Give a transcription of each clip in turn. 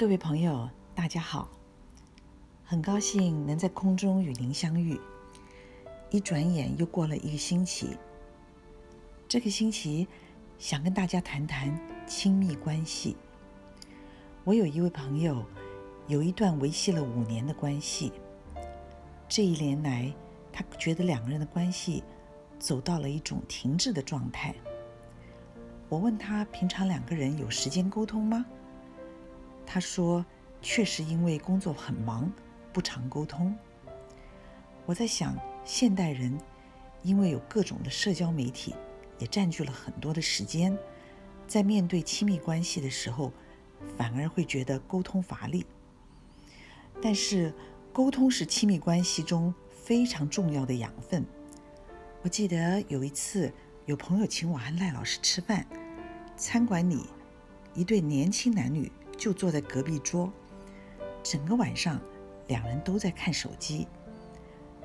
各位朋友，大家好！很高兴能在空中与您相遇。一转眼又过了一个星期。这个星期想跟大家谈谈亲密关系。我有一位朋友，有一段维系了五年的关系。这一年来，他觉得两个人的关系走到了一种停滞的状态。我问他，平常两个人有时间沟通吗？他说：“确实，因为工作很忙，不常沟通。”我在想，现代人因为有各种的社交媒体，也占据了很多的时间，在面对亲密关系的时候，反而会觉得沟通乏力。但是，沟通是亲密关系中非常重要的养分。我记得有一次，有朋友请我和赖老师吃饭，餐馆里一对年轻男女。就坐在隔壁桌，整个晚上两人都在看手机，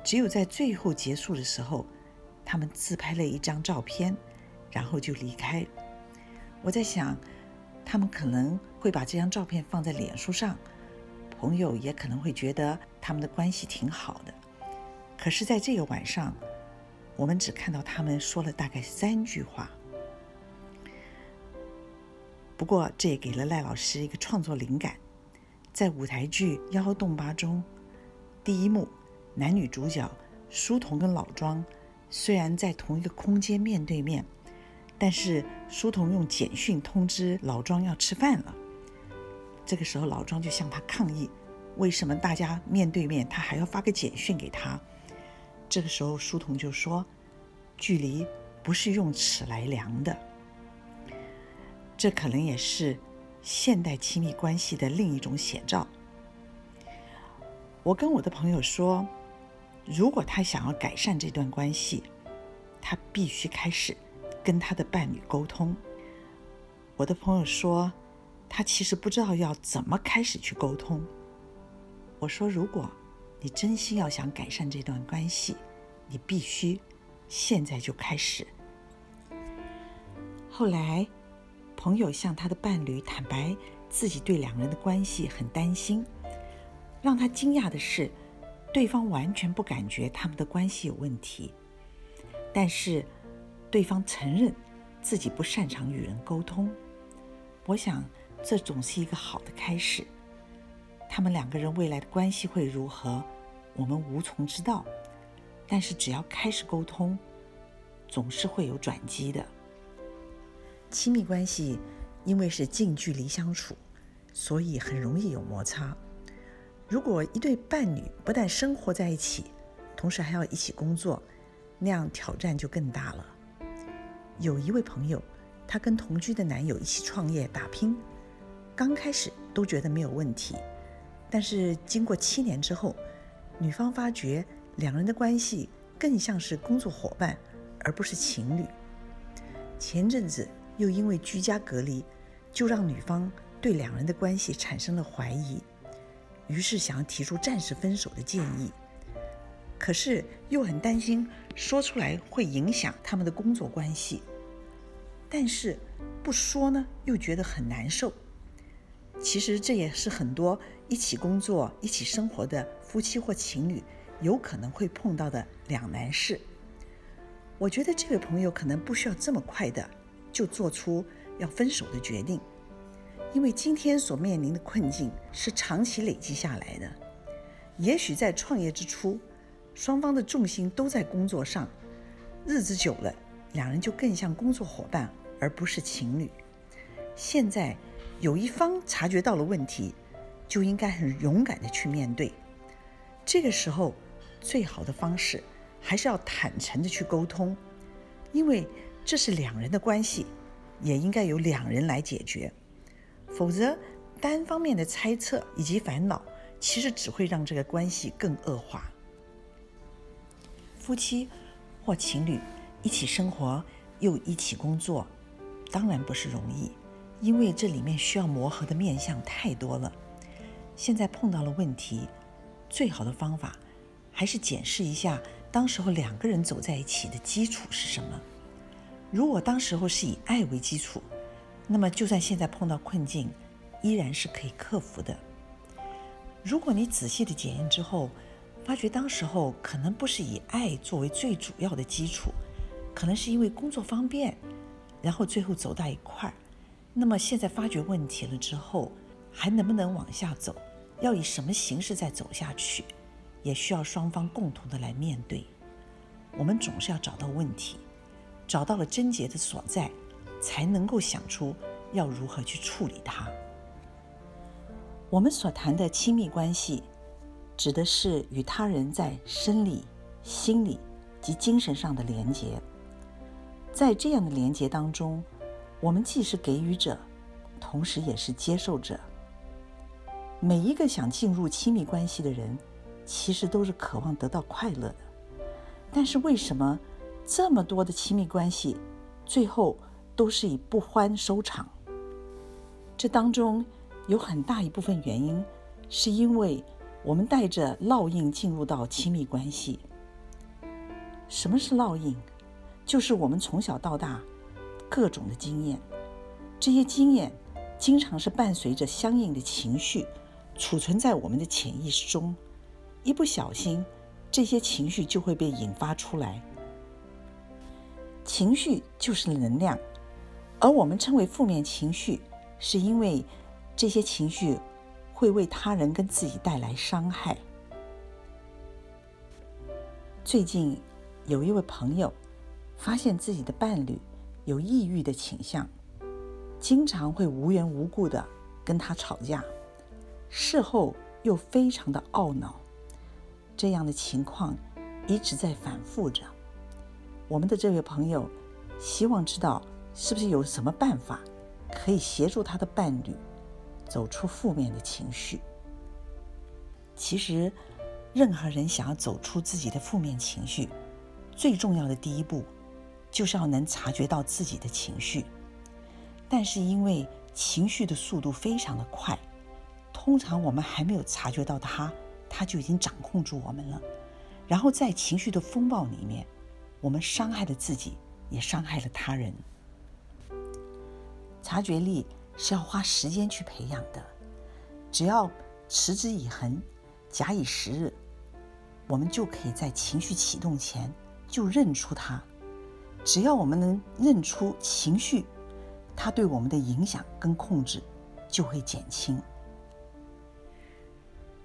只有在最后结束的时候，他们自拍了一张照片，然后就离开。我在想，他们可能会把这张照片放在脸书上，朋友也可能会觉得他们的关系挺好的。可是，在这个晚上，我们只看到他们说了大概三句话。不过，这也给了赖老师一个创作灵感。在舞台剧《幺洞八》中，第一幕男女主角书童跟老庄虽然在同一个空间面对面，但是书童用简讯通知老庄要吃饭了。这个时候，老庄就向他抗议：为什么大家面对面，他还要发个简讯给他？这个时候，书童就说：“距离不是用尺来量的。”这可能也是现代亲密关系的另一种写照。我跟我的朋友说，如果他想要改善这段关系，他必须开始跟他的伴侣沟通。我的朋友说，他其实不知道要怎么开始去沟通。我说，如果你真心要想改善这段关系，你必须现在就开始。后来。朋友向他的伴侣坦白自己对两人的关系很担心，让他惊讶的是，对方完全不感觉他们的关系有问题。但是，对方承认自己不擅长与人沟通。我想，这总是一个好的开始。他们两个人未来的关系会如何，我们无从知道。但是，只要开始沟通，总是会有转机的。亲密关系因为是近距离相处，所以很容易有摩擦。如果一对伴侣不但生活在一起，同时还要一起工作，那样挑战就更大了。有一位朋友，她跟同居的男友一起创业打拼，刚开始都觉得没有问题，但是经过七年之后，女方发觉两人的关系更像是工作伙伴，而不是情侣。前阵子。又因为居家隔离，就让女方对两人的关系产生了怀疑，于是想要提出暂时分手的建议。可是又很担心说出来会影响他们的工作关系，但是不说呢又觉得很难受。其实这也是很多一起工作、一起生活的夫妻或情侣有可能会碰到的两难事。我觉得这位朋友可能不需要这么快的。就做出要分手的决定，因为今天所面临的困境是长期累积下来的。也许在创业之初，双方的重心都在工作上，日子久了，两人就更像工作伙伴，而不是情侣。现在有一方察觉到了问题，就应该很勇敢的去面对。这个时候，最好的方式还是要坦诚的去沟通，因为。这是两人的关系，也应该由两人来解决，否则单方面的猜测以及烦恼，其实只会让这个关系更恶化。夫妻或情侣一起生活又一起工作，当然不是容易，因为这里面需要磨合的面相太多了。现在碰到了问题，最好的方法还是检视一下当时候两个人走在一起的基础是什么。如果当时候是以爱为基础，那么就算现在碰到困境，依然是可以克服的。如果你仔细的检验之后，发觉当时候可能不是以爱作为最主要的基础，可能是因为工作方便，然后最后走到一块儿。那么现在发觉问题了之后，还能不能往下走？要以什么形式再走下去？也需要双方共同的来面对。我们总是要找到问题，找到了症结的所在，才能够想出要如何去处理它。我们所谈的亲密关系。指的是与他人在生理、心理及精神上的连结。在这样的连结当中，我们既是给予者，同时也是接受者。每一个想进入亲密关系的人，其实都是渴望得到快乐的。但是为什么这么多的亲密关系，最后都是以不欢收场？这当中有很大一部分原因，是因为。我们带着烙印进入到亲密关系。什么是烙印？就是我们从小到大各种的经验，这些经验经常是伴随着相应的情绪，储存在我们的潜意识中。一不小心，这些情绪就会被引发出来。情绪就是能量，而我们称为负面情绪，是因为这些情绪。会为他人跟自己带来伤害。最近有一位朋友发现自己的伴侣有抑郁的倾向，经常会无缘无故的跟他吵架，事后又非常的懊恼，这样的情况一直在反复着。我们的这位朋友希望知道是不是有什么办法可以协助他的伴侣。走出负面的情绪。其实，任何人想要走出自己的负面情绪，最重要的第一步，就是要能察觉到自己的情绪。但是，因为情绪的速度非常的快，通常我们还没有察觉到它，它就已经掌控住我们了。然后，在情绪的风暴里面，我们伤害了自己，也伤害了他人。察觉力。是要花时间去培养的，只要持之以恒，假以时日，我们就可以在情绪启动前就认出它。只要我们能认出情绪，它对我们的影响跟控制就会减轻。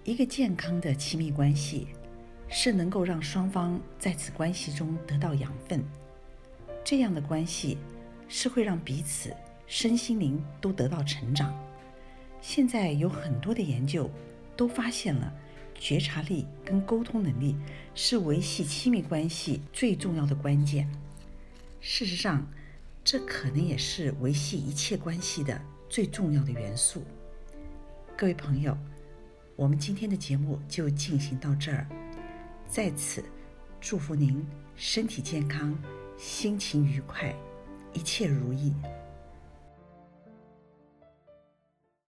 一个健康的亲密关系是能够让双方在此关系中得到养分，这样的关系是会让彼此。身心灵都得到成长。现在有很多的研究都发现了，觉察力跟沟通能力是维系亲密关系最重要的关键。事实上，这可能也是维系一切关系的最重要的元素。各位朋友，我们今天的节目就进行到这儿。在此，祝福您身体健康，心情愉快，一切如意。